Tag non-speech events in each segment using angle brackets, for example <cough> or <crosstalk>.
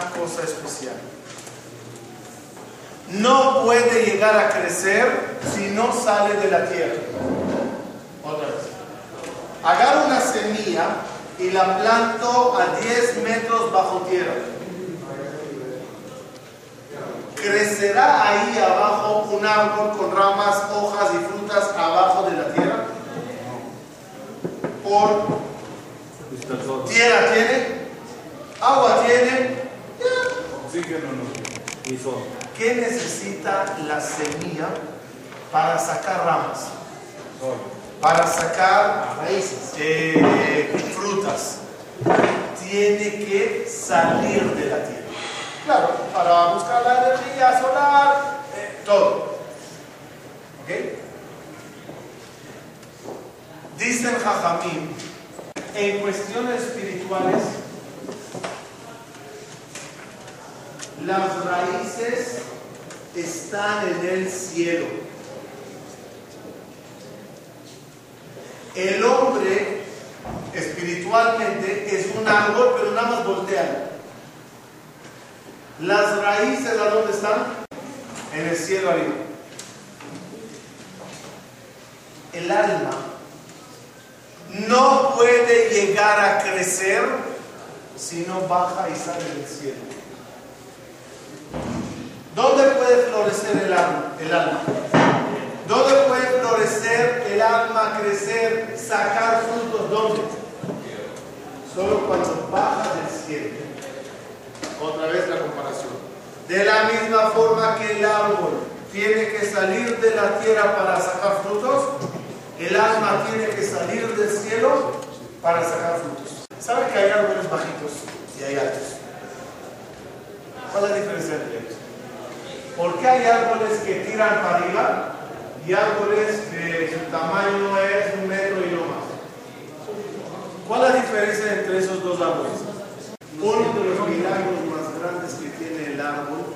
cosa especial. No puede llegar a crecer si no sale de la tierra. Otra vez. Agarro una semilla y la planto a 10 metros bajo tierra. ¿Crecerá ahí abajo un árbol con ramas, hojas y frutas abajo de la tierra? Por tierra tiene, agua tiene, Oxígeno no. ¿Qué necesita la semilla para sacar ramas? Sol. Para sacar eh, frutas. Tiene que salir de la tierra. Claro, para buscar la energía solar, eh, todo. ¿Ok? Dicen Jajamín, en cuestiones espirituales, las raíces están en el cielo. El hombre espiritualmente es un árbol, pero nada más voltea. Las raíces, ¿a dónde están? En el cielo arriba. El alma no puede llegar a crecer si no baja y sale del cielo. ¿Dónde puede florecer el alma? El alma? ¿Dónde puede florecer el alma, crecer, sacar frutos? ¿Dónde? Solo cuando baja del cielo. Otra vez la comparación. De la misma forma que el árbol tiene que salir de la tierra para sacar frutos, el alma tiene que salir del cielo para sacar frutos. ¿Sabe que hay árboles bajitos y hay altos? ¿Cuál es la diferencia entre ellos? ¿Por qué hay árboles que tiran para arriba y árboles que su tamaño es un metro y no más? ¿Cuál es la diferencia entre esos dos árboles? Uno de los milagros más grandes que tiene el árbol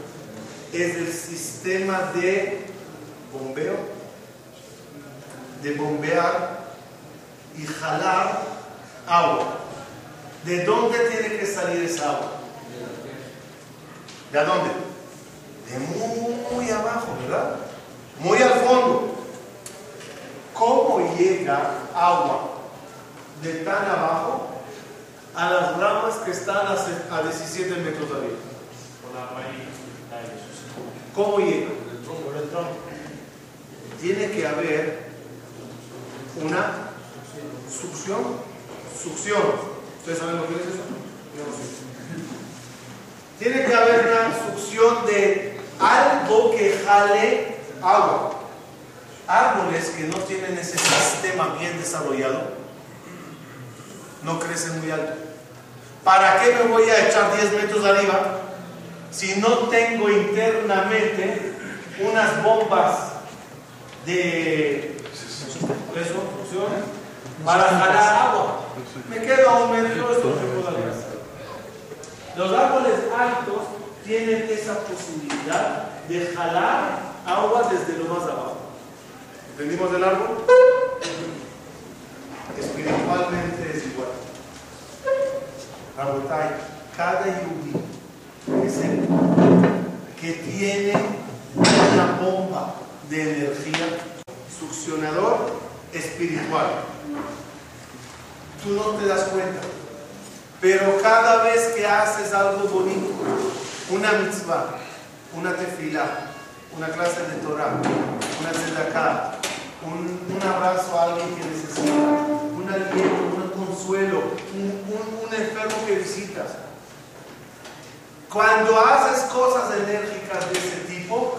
es el sistema de bombeo, de bombear y jalar agua. ¿De dónde tiene que salir esa agua? ¿De dónde? De muy abajo, ¿verdad? Muy al fondo. ¿Cómo llega agua de tan abajo a las ramas que están a se- a 17 metros arriba? ¿Cómo llega? Por el tronco. Tiene que haber una succión. Succión. ¿Ustedes saben lo que es eso? No sé. Tiene que haber una succión de algo que jale agua. Árboles que no tienen ese sistema bien desarrollado no crecen muy alto. ¿Para qué me voy a echar 10 metros arriba si no tengo internamente unas bombas de eso, para jalar agua? Me quedo a un metro, esto no. Los árboles altos tienen esa posibilidad de jalar agua desde lo más abajo. ¿Entendimos del árbol? Espiritualmente es igual. Rabotai, cada yudí es el que tiene una bomba de energía succionador espiritual. Tú no te das cuenta. Pero cada vez que haces algo bonito, una mitzvah, una tefilá, una clase de Torah, una tzedakah, un, un abrazo a alguien que necesita, un aliento, un consuelo, un, un- enfermo que visitas. Cuando haces cosas enérgicas de ese tipo,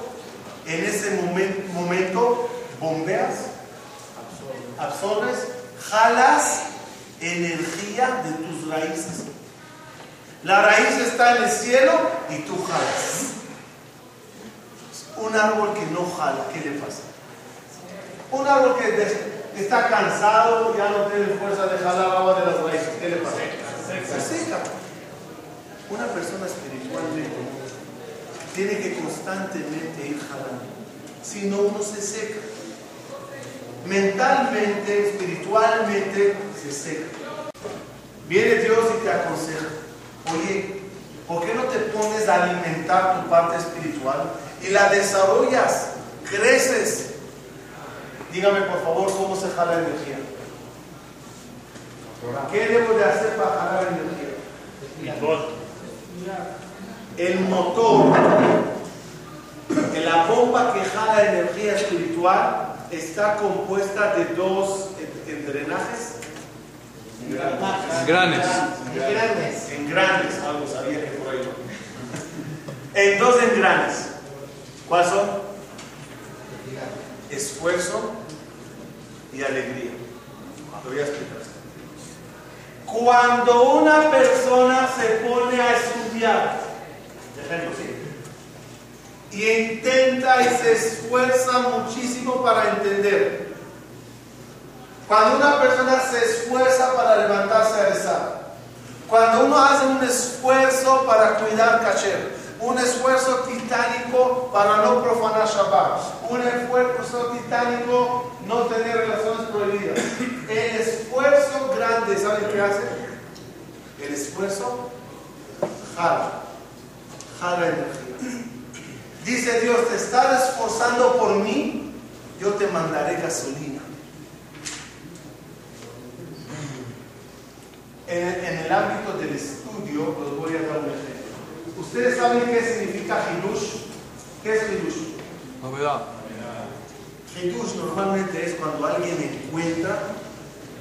en ese momen- momento bombeas, absorbes, jalas energía de tus raíces. La raíz está en el cielo y tú jalas. Un árbol que no jala, ¿qué le pasa? Un árbol que de- está cansado, ya no tiene fuerza de jalar agua de las raíces, ¿qué le pasa? Se seca. Una persona espiritualmente tiene que constantemente ir jalando, si no uno se seca mentalmente, espiritualmente, se seca. Viene Dios y te aconseja, oye, ¿por qué no te pones a alimentar tu parte espiritual y la desarrollas? creces. Dígame por favor cómo se jala energía. ¿Qué debo de hacer para jalar energía? El motor, la bomba que jala energía espiritual, está compuesta de dos drenajes. Granes. En grandes, algo sabía que por ahí En dos engranes. ¿Cuáles son? Esfuerzo y alegría. Lo voy a explicar. Cuando una persona se pone a estudiar, y intenta y se esfuerza muchísimo para entender, cuando una persona se esfuerza para levantarse a rezar, cuando uno hace un esfuerzo para cuidar caché, un esfuerzo titánico para no profanar Shabbat, un esfuerzo titánico no tener relaciones prohibidas. El esfuerzo grande, ¿saben qué hace? El esfuerzo jala, jala energía. Dice Dios, te estás esforzando por mí, yo te mandaré gasolina. En, el ámbito del estudio, os voy a dar un ejemplo. ¿Ustedes saben qué significa Hidush? ¿Qué es Hidush? Novedad. Hidush normalmente es cuando alguien encuentra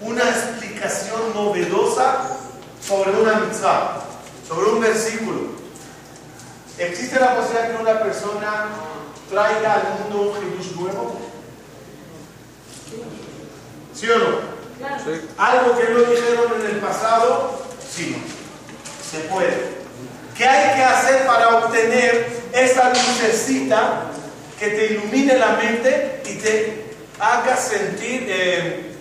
una explicación novedosa sobre una mitzvah, sobre un versículo. ¿Existe la posibilidad que una persona traiga al mundo un Hidush nuevo? ¿Sí o no? Algo que no dijeron en el pasado, sí, se puede. ¿Qué hay que hacer para obtener esa lucecita que te ilumine la mente y te haga sentir eh,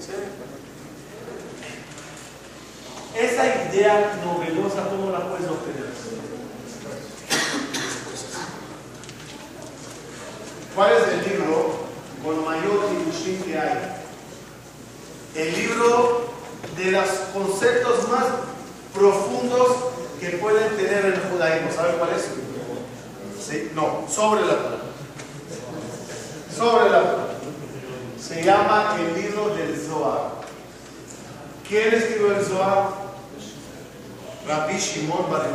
esa idea novedosa? ¿Cómo la puedes obtener? ¿Cuál es el libro con mayor ilusión que hay? El libro de los conceptos más profundos que pueden tener el judaísmo. ¿Saben cuál es? ¿Sí? No, sobre la Torah. Sobre la Torah. Se llama el libro del Zohar. ¿Quién escribió el Zohar? Rabbi Shimon Bar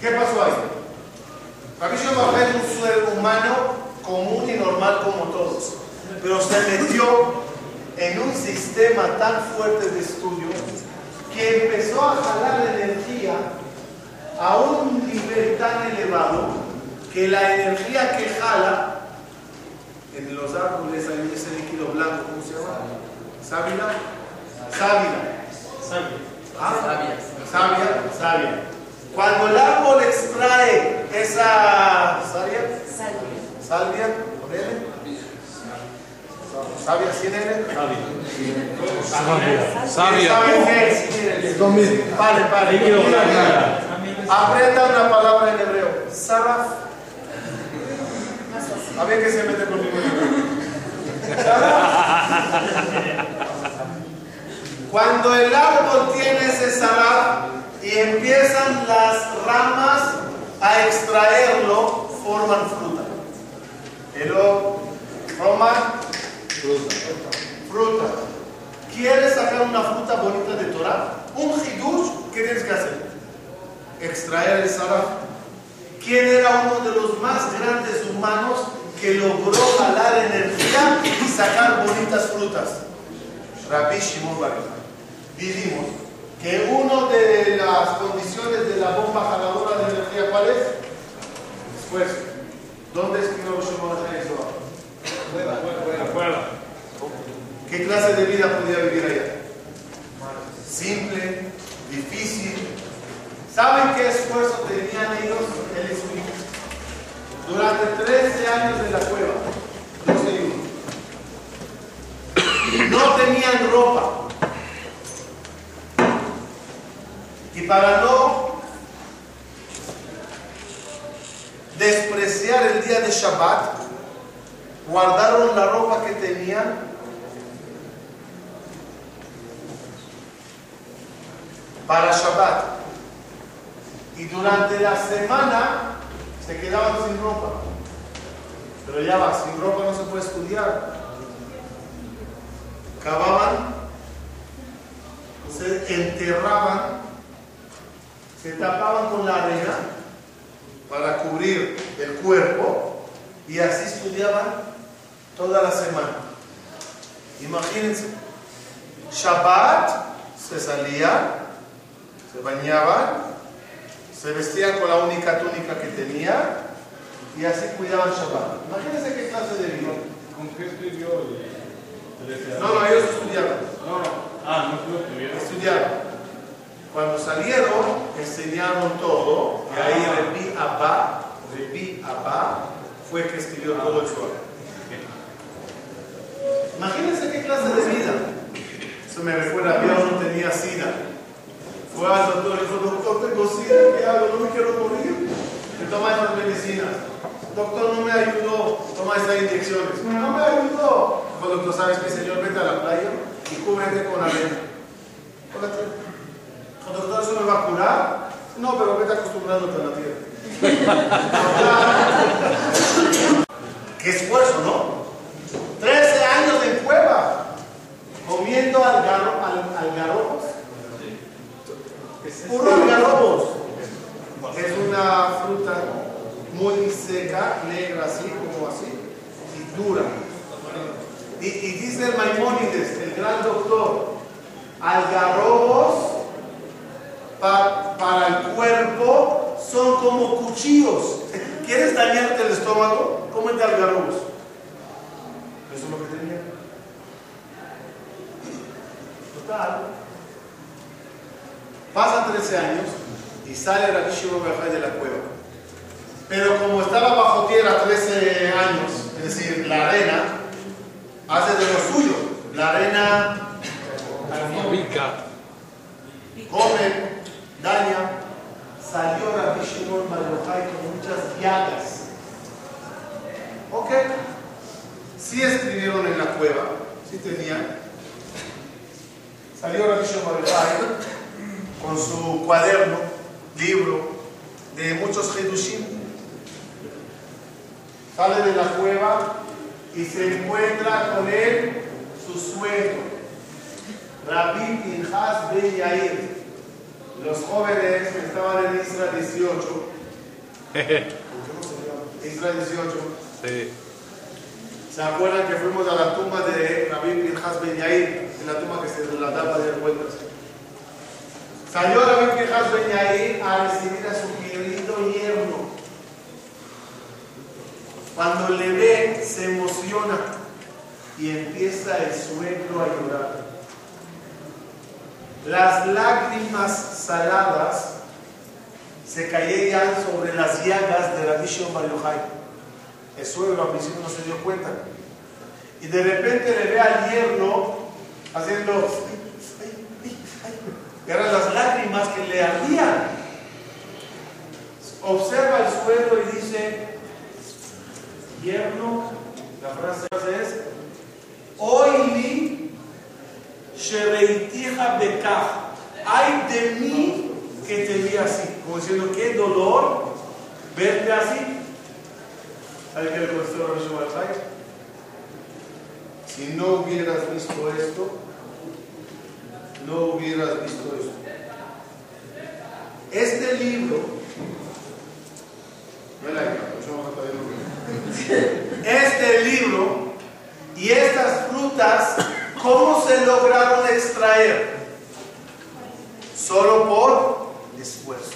¿Qué pasó ahí? Rabbi Shimon Bar es un ser humano común y normal como todos pero se metió en un sistema tan fuerte de estudio que empezó a jalar energía a un nivel tan elevado que la energía que jala en los árboles hay ese líquido blanco, ¿cómo se llama? ¿Sábila? Sábila. ¿Ah? Sabia. Sabia. Cuando el árbol extrae esa salvia, salvia, salvia ¿Sabia sin N? Sabia. Sabia. ¿Sabia. Vale, vale. Aprenda una palabra en hebreo. Saraf. A ver qué se mete conmigo. Cuando el árbol tiene ese saraf y empiezan las ramas a extraerlo, forman fruta. El forman Fruta. Fruta. ¿Quieres sacar una fruta bonita de Torah? Un hidush, ¿qué tienes que hacer? Extraer el saraf. ¿Quién era uno de los más grandes humanos que logró jalar energía y sacar bonitas frutas? Rabbi Shimon Dijimos que una de las condiciones de la bomba jaladora de energía, ¿cuál es? Después, ¿dónde escribió Shimon ¿Qué clase de vida podía vivir allá? Simple, difícil. ¿Saben qué esfuerzo tenían ellos el? Durante 13 años de la cueva, 12 y 1. No tenían ropa. Y para no despreciar el día de Shabbat, guardaron la ropa que tenían para Shabbat. Y durante la semana se quedaban sin ropa. Pero ya va, sin ropa no se puede estudiar. Cavaban, se enterraban, se tapaban con la arena para cubrir el cuerpo y así estudiaban toda la semana. Imagínense, Shabbat se salían, se bañaban, se vestían con la única túnica que tenía y así cuidaban Shabbat. Imagínense qué clase de vida. ¿Con qué el 13 No, no, ellos estudiaban. No, no. Ah, no escribieron. Estudiaban. Cuando salieron, enseñaron todo, y ahí Rebi Abba, Rebi Abba, fue que escribió todo el Zohar. Imagínense qué clase de vida. Eso me recuerda, mi no tenía sida. Fue al doctor y dijo, doctor, tengo sida, ¿qué hago? No me quiero morir. Me toma esas medicinas. Doctor, no me ayudó. Toma estas inyecciones. No me ayudó. Dijo, doctor, ¿sabes qué, señor? Vete a la playa y cúbrete con arena. Dijo, doctor, ¿eso me va a curar? No, pero vete acostumbrándote a la tierra. <laughs> Qué esfuerzo, ¿no? 13 años en cueva, comiendo algarro, al, algarrobos. Puro algarrobos. Es una fruta muy seca, negra así, como así, y dura. Y, y dice el Maimónides, el gran doctor, algarrobos pa- para son como cuchillos. ¿Quieres dañarte el estómago? Cómete algarrobos. Eso es lo que tenía. Total. Pasan 13 años y sale Rabbi Shimon de la cueva. Pero como estaba bajo tierra 13 años, es decir, la arena hace de lo suyo. La arena come, daña. Salió Rabbi Shimon Bar Yochai con muchas llagas. Ok. Sí escribieron en la cueva, sí tenían. Salió Rabbi Shimon Bar Yochai con su cuaderno, libro de muchos Hidushim. Sale de la cueva y se encuentra con él su suegro, Rabbi Pinhas Ben Yair. Los jóvenes que estaban en Isra 18, Isra 18, Sí. ¿Se acuerdan que fuimos a la tumba de Rabbi Pinhas Ben Yair? En la tumba que se relataba de vueltas. Salió Rabbi Pinhas Ben Yair a recibir a su querido yerno. Cuando le ve, se emociona y empieza el suegro a llorar. Las lágrimas saladas se caían sobre las llagas de Rabbi Shimon. El suegro al principio no se dio cuenta. Y de repente le ve al yerno haciendo. Eran las lágrimas que le ardían. Observa al suegro y dice: Yerno, la frase es: Oili. Ay de mí que te vi así. Como diciendo: Qué dolor verte así. ¿Sabe qué le contestó? Si no hubieras visto esto, no hubieras visto esto. Este libro, <laughs> este libro y estas frutas, ¿cómo se lograron extraer? Solo por esfuerzo.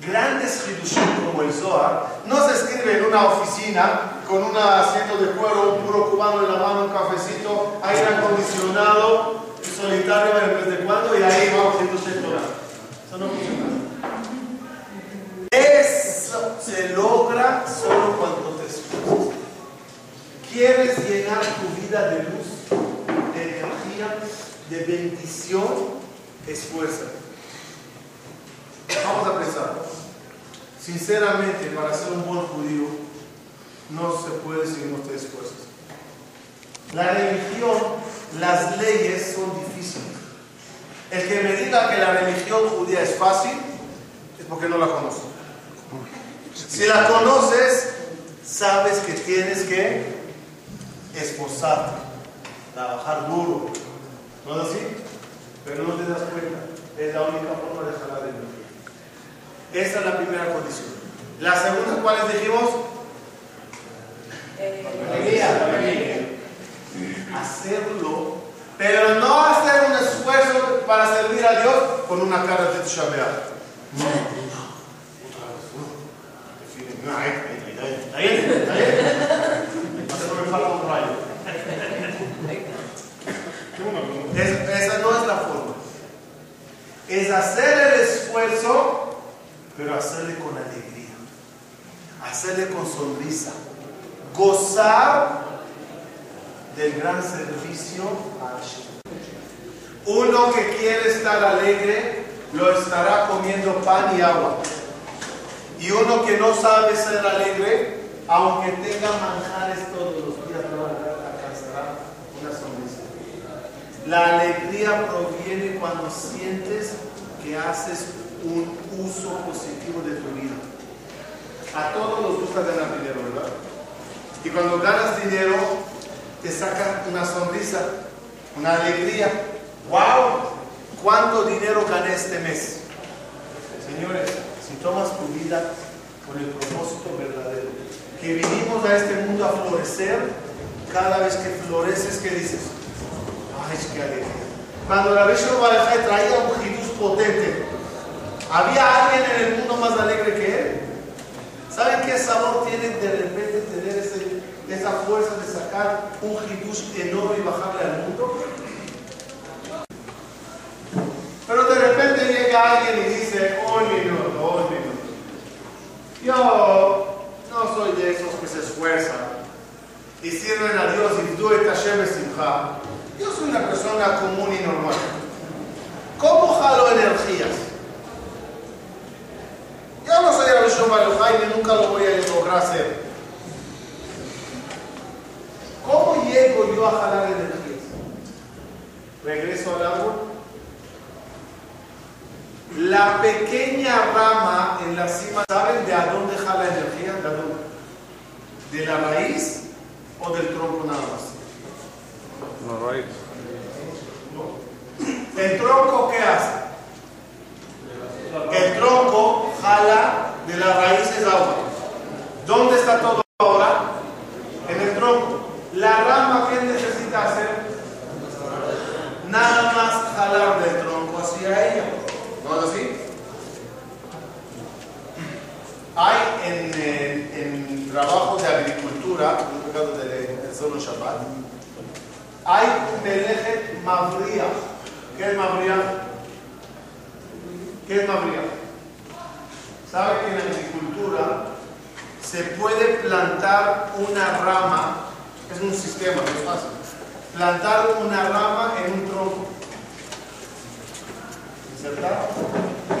Grandes hidushim como el Zohar no se escribe en una oficina con un asiento de cuero, un puro cubano en la mano, un cafecito, aire acondicionado, solitario en vez de cuando y ahí vamos haciendo Torah. Eso no funciona. Eso se logra solo cuando te esfuerzas. ¿Quieres llenar tu vida de luz, de bendición? Esfuérzate. Vamos a pensar. Sinceramente, para ser un buen judío, no se puede si no te esfuerzas. La religión, las leyes son difíciles. El que me diga que la religión judía es fácil, es porque no la conoce. Si la conoces, sabes que tienes que esforzarte, trabajar duro. ¿No es así? Pero no te das cuenta. Es la única forma de jalar energía. Esa es la primera condición. La segunda, ¿cuáles dijimos? Alegría. Hacerlo, pero no hacer un esfuerzo para servir a Dios con una cara de chamear. No, no, ahí, ahí, ahí, ahí, ahí. me falta un rayo. Es- esa no es la forma. Es hacer el esfuerzo, pero hacerle con alegría. Hacerle con sonrisa. Gozar del gran servicio a Hashem. Uno que quiere estar alegre, lo estará comiendo pan y agua. Y uno que no sabe ser alegre, aunque tenga manjares todos los días, no alcanzará una sonrisa. La alegría proviene cuando sientes que haces un uso positivo de tu vida. A todos nos gusta ganar dinero, ¿verdad? Y cuando ganas dinero, te saca una sonrisa, una alegría. ¡Wow! ¿Cuánto dinero gané este mes? Señores, si tomas tu vida con el propósito verdadero, que vinimos a este mundo a florecer, cada vez que floreces, ¿qué dices? ¡Ay, qué alegría! Cuando la Barajay traía un Jesús potente, ¿había alguien en el mundo más alegre que él? ¿Saben qué sabor tiene de repente tener ese- esa fuerza de sacar un Jesús enorme y bajarle al mundo? Pero de repente llega alguien y dice, un minuto, un minuto. Yo no soy de esos que se esfuerzan y sirven a Dios y tú Hashem simcha. Yo soy una persona común y normal. ¿Cómo jalo energías? Yo no soy Rabbi Shlomo Bar y nunca lo voy a lograr hacer. ¿Cómo llego yo a jalar energías? Regreso al árbol. La pequeña rama en la cima, ¿saben de a dónde jala energía? ¿De dónde? ¿De la raíz o del tronco nada más? No, right. ¿El tronco qué hace? El tronco jala de las raíces agua. ¿Dónde está todo ahora? En el tronco. La rama, ¿qué necesita hacer? Nada más jalar del tronco hacia ella. ¿No es así? Hay en, eh, en trabajos de agricultura, en el caso de solo Shabbat, hay Melejet Mabría. ¿Qué es Mabría? ¿Qué es Mabría? ¿Sabe que en la agricultura se puede plantar una rama? Es un sistema, no es fácil. Plantar una rama en un tronco. Insertar.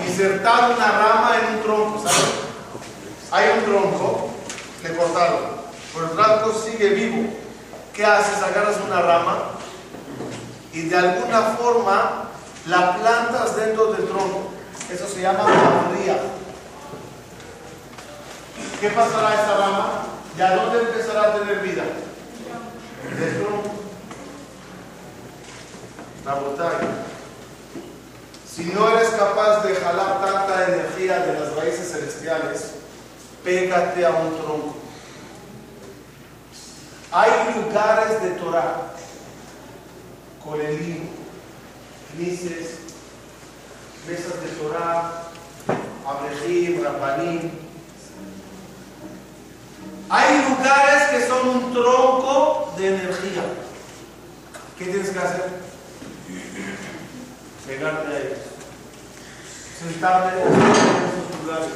Insertar una rama en un tronco, ¿sabes? Hay un tronco, le cortaron, pero el tronco sigue vivo. ¿Qué haces? Agarras una rama y de alguna forma la plantas dentro del tronco. Eso se llama mabría. ¿Qué pasará a esta rama? ¿Y a dónde empezará a tener vida? Del tronco. Rabotay. Si no eres capaz de jalar tanta energía de las raíces celestiales, pégate a un tronco. Hay lugares de Torah, Colelim, Knises, mesas de Torah, Abrejim, Rabbanim. Hay lugares que son un tronco de energía. ¿Qué tienes que hacer? Pegarte a ellos. Sentarte en esos lugares.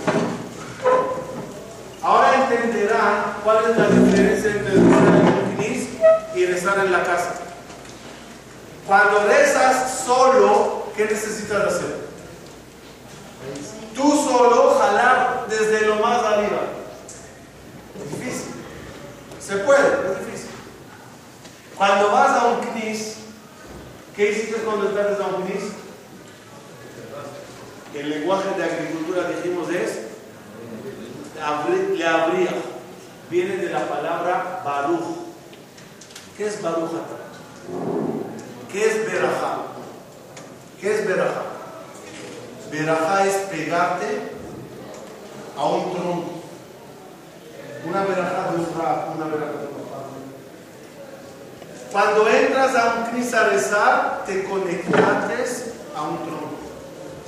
Ahora entenderán cuál es la diferencia entre rezar en un knis y rezar en la casa. Cuando rezas solo, ¿qué necesitas hacer? Tú solo jalar desde lo más arriba. Difícil. Se puede, es difícil. Cuando vas a un knis, ¿qué hiciste cuando estás a un knis? El lenguaje de agricultura dijimos es le abría. Viene de la palabra Baruch. ¿Qué es Baruch ¿Qué es Berajá? ¿Qué es Berajá? Berajá es pegarte a un tronco. Una verajá de un rap, una verajá de un Cuando entras a un a rezar, te conectas a un tronco.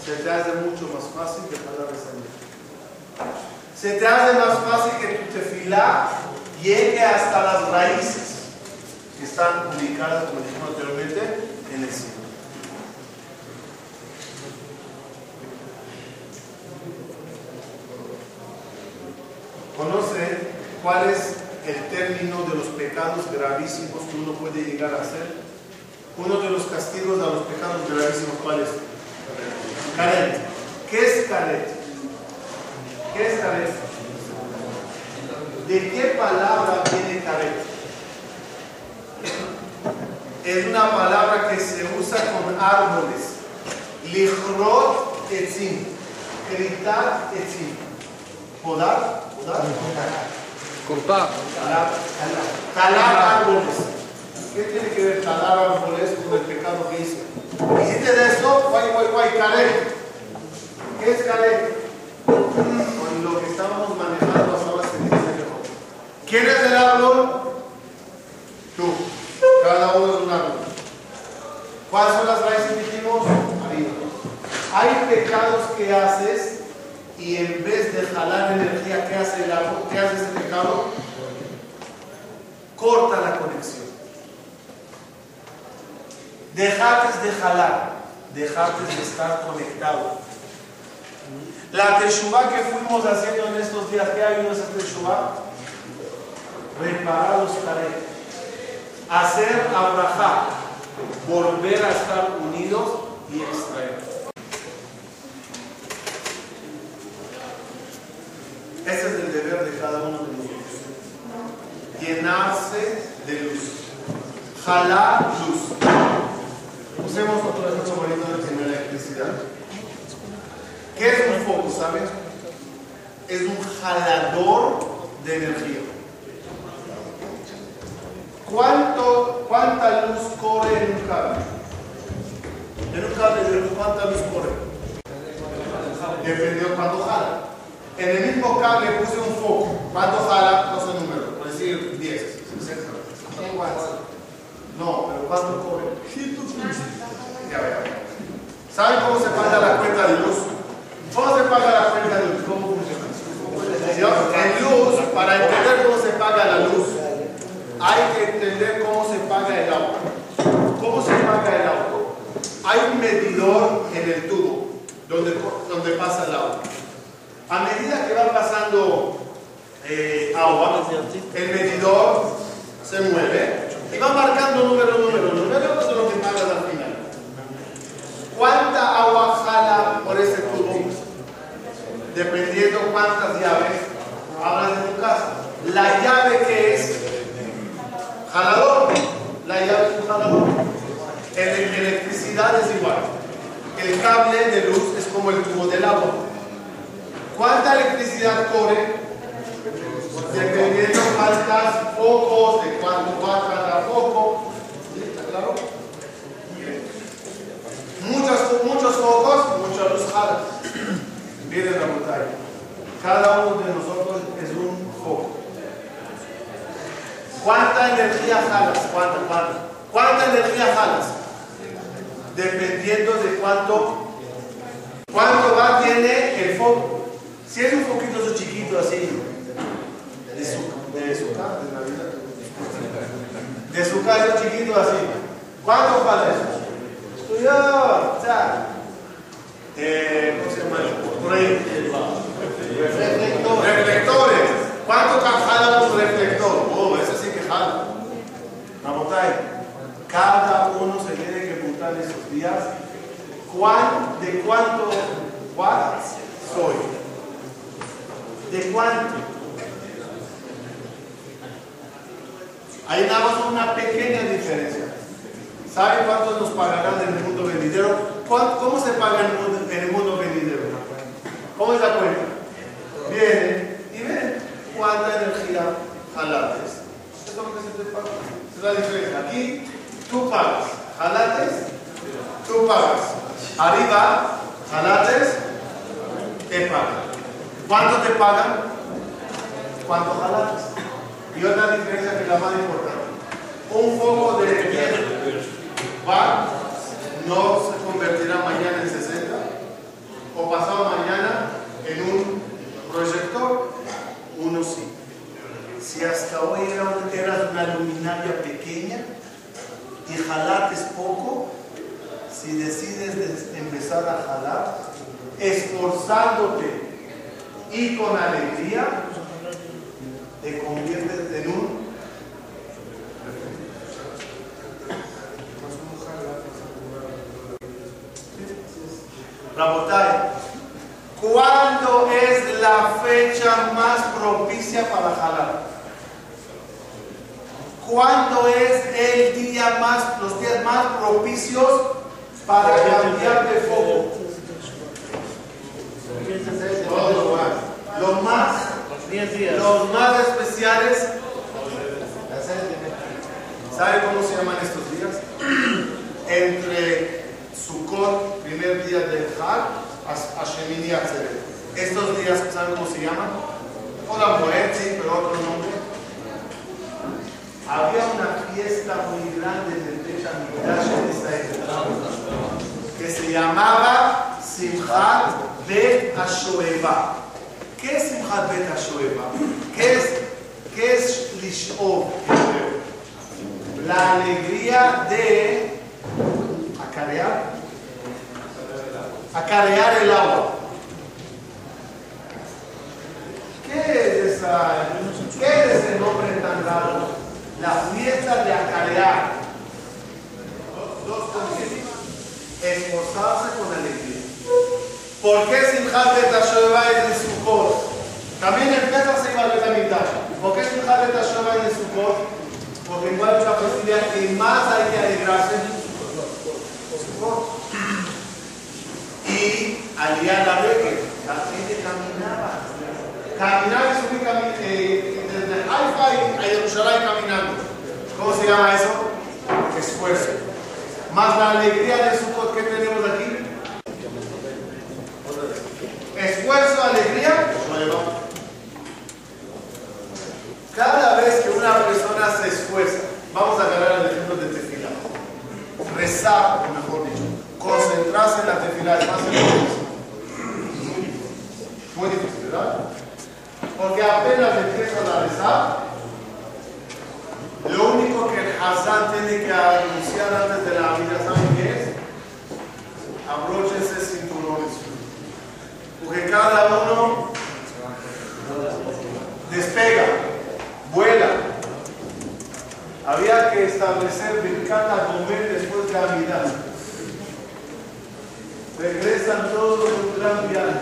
Se te hace mucho más fácil que para rezar. Se te hace más fácil que tu tefilá llegue hasta las raíces que están ubicadas, como dijimos anteriormente, en el cielo. ¿Conoce cuál es el término de los pecados gravísimos que uno puede llegar a hacer? Uno de los castigos a los pecados gravísimos, ¿cuál es? Caret. ¿Qué es caret? ¿Qué es caret? ¿De qué palabra viene caret? Es una palabra que se usa con árboles. Lichrot etzim. Gritar etzim. ¿Podar? Cortar. Talar árboles. ¿Qué tiene que ver talar árboles con el pecado que hice? Hiciste de esto, guay, guay, guay, caré. ¿Qué es caré? Con lo que estábamos manejando hasta ahora se dice ¿Quién es el árbol? Tú. Cada uno es un árbol. ¿Cuáles son las raíces dijimos? Hay pecados que haces y en vez de jalar energía, ¿qué hace, el ¿qué hace ese pecado? Corta la conexión. Dejate de jalar, dejate de estar conectado. La teshuva que fuimos haciendo en estos días, ¿qué ha habido esa teshuva? Reparar los hacer abrajar, volver a estar unidos y extraer. Ese es el deber de cada uno de nosotros. Llenarse de luz. Jalar luz. Usemos otro ejemplo bonito de la electricidad. ¿Qué es un foco, sabes? Es un jalador de energía. ¿Cuánto, ¿Cuánta luz corre en un cable? En un cable de luz, ¿cuánta luz corre? Dependió cuánto jala. En el mismo cable puse un foco. ¿Cuánto jala? No sé número. Por decir 10. No, pero ¿cuánto cobre? Ya veo. ¿Saben cómo se paga la cuenta de luz? ¿Cómo se paga la cuenta de luz? ¿Cómo funciona? En luz, para entender cómo se paga la luz, hay que entender cómo se paga el agua. ¿Cómo se paga el agua? Hay un medidor en el tubo donde, donde pasa el agua. A medida que va pasando eh, agua, el medidor se mueve y va marcando número, número, número, eso es lo que pagas al final. ¿Cuánta agua jala por ese tubo? Dependiendo cuántas llaves hablas de tu casa. La llave que es jalador, la llave es un jalador. Electricidad es igual. El cable de luz es como el tubo del agua. ¿Cuánta electricidad corre? Dependiendo cuántas focos, de cuánto va cada foco. ¿Está claro? Muchos, muchos focos, mucha luz jala. Miren la montaña. Cada uno de nosotros es un foco. ¿Cuánta energía jalas? ¿Cuánta, cuánta? ¿Cuánta energía jalas? Dependiendo de cuánto, cuánto va tiene el foco. Si es un poquito chiquito así, de su, de su casa, de Navidad, de su casa chiquito así, ¿cuánto vale eso? Estudió, sea, eh, ¿cómo se llama? Por ahí. Reflectores. Reflectores. ¿Cuánto jala un reflector? Oh, ese sí que jala. Cada uno se tiene que preguntar esos días, ¿cuán, ¿de cuánto watts soy? ¿De cuánto? Hay nada más una pequeña diferencia. ¿Saben cuánto nos pagarán en el mundo venidero? ¿Cómo se paga en el mundo, venidero? ¿Cómo es la cuenta? Viene y cuánta energía jalates. Esto es lo que se te paga. Esa es la diferencia. Aquí tú pagas. Jalates, tú pagas. Arriba, jalates, te pagan. ¿Cuánto te pagan? ¿Cuánto jalates? Y otra diferencia que es la más importante. Un foco de 10 va, no se convertirá mañana en 60 o pasado mañana en un proyector, uno sí. Si hasta hoy eras una luminaria pequeña y jalates poco, si decides des- empezar a jalar, esforzándote y con alegría, te conviertes en un Rabotai, ¿cuándo es la fecha más propicia para jalar? ¿Cuándo es el día más, los días más propicios para cambiar de foco? Todos los más. Los más, los más especiales. ¿Sabe cómo se llaman estos días? <clears throat> Entre Sukkot, primer día de Hag, a Shemini Atzeret. Estos días, ¿saben cómo se llaman? Hola Moed, sí, pero otro nombre. Había una fiesta muy grande en el HaMikdash en época que se llamaba Simchat Bet HaShoeva. ¿Qué es Simchat Bet HaShoeva? ¿Qué es, qué es Lishov? La alegría de acarear, acarear el agua. ¿Qué es, esa, ¿Qué es ese nombre tan raro? La fiesta de acarear. Dos, dos conceptos. Esforzarse con alegría. ¿Por qué Simchat Bet HaShoeva es de Sukkot? También el Pesach se iba a Betamigdash. ¿Por qué Simchat Bet HaShoeva es de Sukkot? Porque igual es la festividad que más hay que alegrarse. Y Aliyah la que la gente caminaba. Caminar y subir cami eh, desde Haifa y a caminando. ¿Cómo se llama eso? Esfuerzo. Más la alegría de Sukkot que tenemos aquí. Esfuerzo, alegría, prueba. Cada vez que una persona se esfuerza, vamos a agarrar el ejemplo de tefila. Rezar, o mejor dicho, concentrarse en la tefila es más difícil. Muy difícil, ¿verdad? Porque apenas empiezas a rezar, lo único que el Hazán tiene que anunciar antes de la vida, ¿saben qué es? Abróchense cinturones. Porque cada uno despega, vuela. Había que establecer Birkat comer después de la vida. Regresan todos de un gran viaje.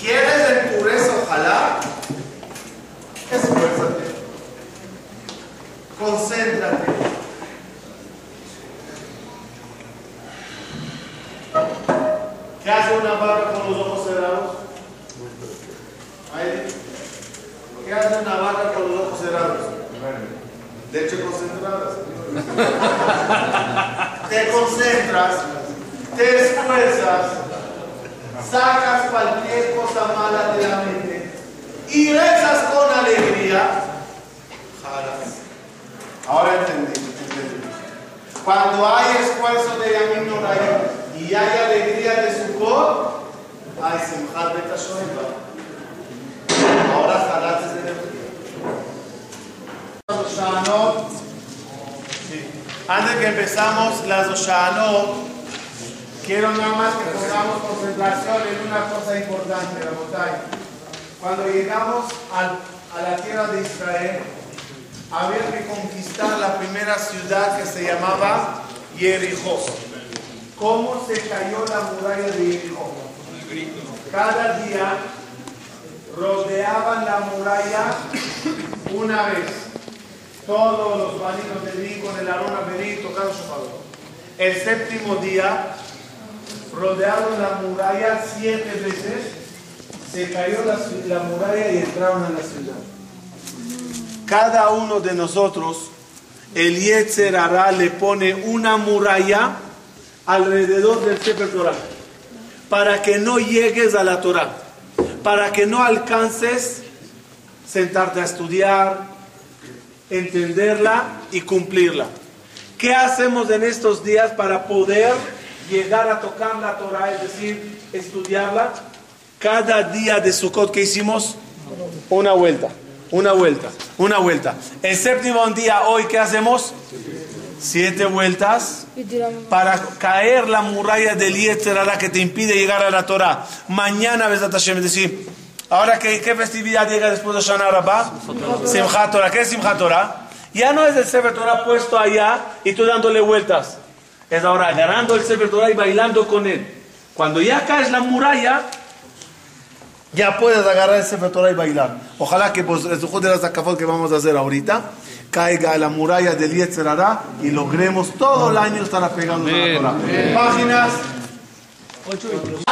¿Quieres en tu rezo ojalá? Esfuérzate. Concéntrate. ¿Qué hace una vaca con los ojos cerrados? ¿Qué hace una vaca con los ojos cerrados? Leche concentrada. te concentras, te esfuerzas, sacas cualquier cosa mala de la mente y rezas con alegría. Jalas. Ahora entendí, entendí. Cuando hay esfuerzo de Yamin y hay alegría de Sukkot, hay Simchat Betashoeva. Ahora jalates de energía. Antes que empezamos las Oshanot, quiero nada más que pongamos concentración en una cosa importante, Rabotai. Cuando llegamos al- a la tierra de Israel, había que conquistar la primera ciudad que se llamaba Jericó. ¿Cómo se cayó la muralla de Jericó? Cada día rodeaban la muralla una vez. Todos los validos de Lee con el aroma venir tocaron su favor. El séptimo día rodearon la muralla siete veces se cayó la, la muralla y entraron a la ciudad. Cada uno de nosotros, el Yetzer le pone una muralla alrededor del Sefer Torah para que no llegues a la Torah, para que no alcances sentarte a estudiar, entenderla y cumplirla. ¿Qué hacemos en estos días para poder llegar a tocar la Torah, es decir, estudiarla? Cada día de Sukkot que hicimos, una vuelta, una vuelta, una vuelta. El séptimo día, hoy, ¿qué hacemos? Siete vueltas para caer la muralla del Yetzerara que te impide llegar a la Torah. Mañana, Besat Hashem, es decir, ahora, ¿qué, ¿qué festividad llega después de Shana Rabbah? Simchat Torah. ¿Qué es Simchat Torah? Ya no es el Sefer Torah puesto allá y tú dándole vueltas. Es ahora agarrando el Sefer Torah y bailando con él. Cuando ya caes la muralla, ya puedes agarrar el Sefer Torah y bailar. Ojalá que pues, el de la Zakafot que vamos a hacer ahorita caiga a la muralla del Yetzer Hará y logremos todo el año estar apegados a la Torah. Páginas. 8 y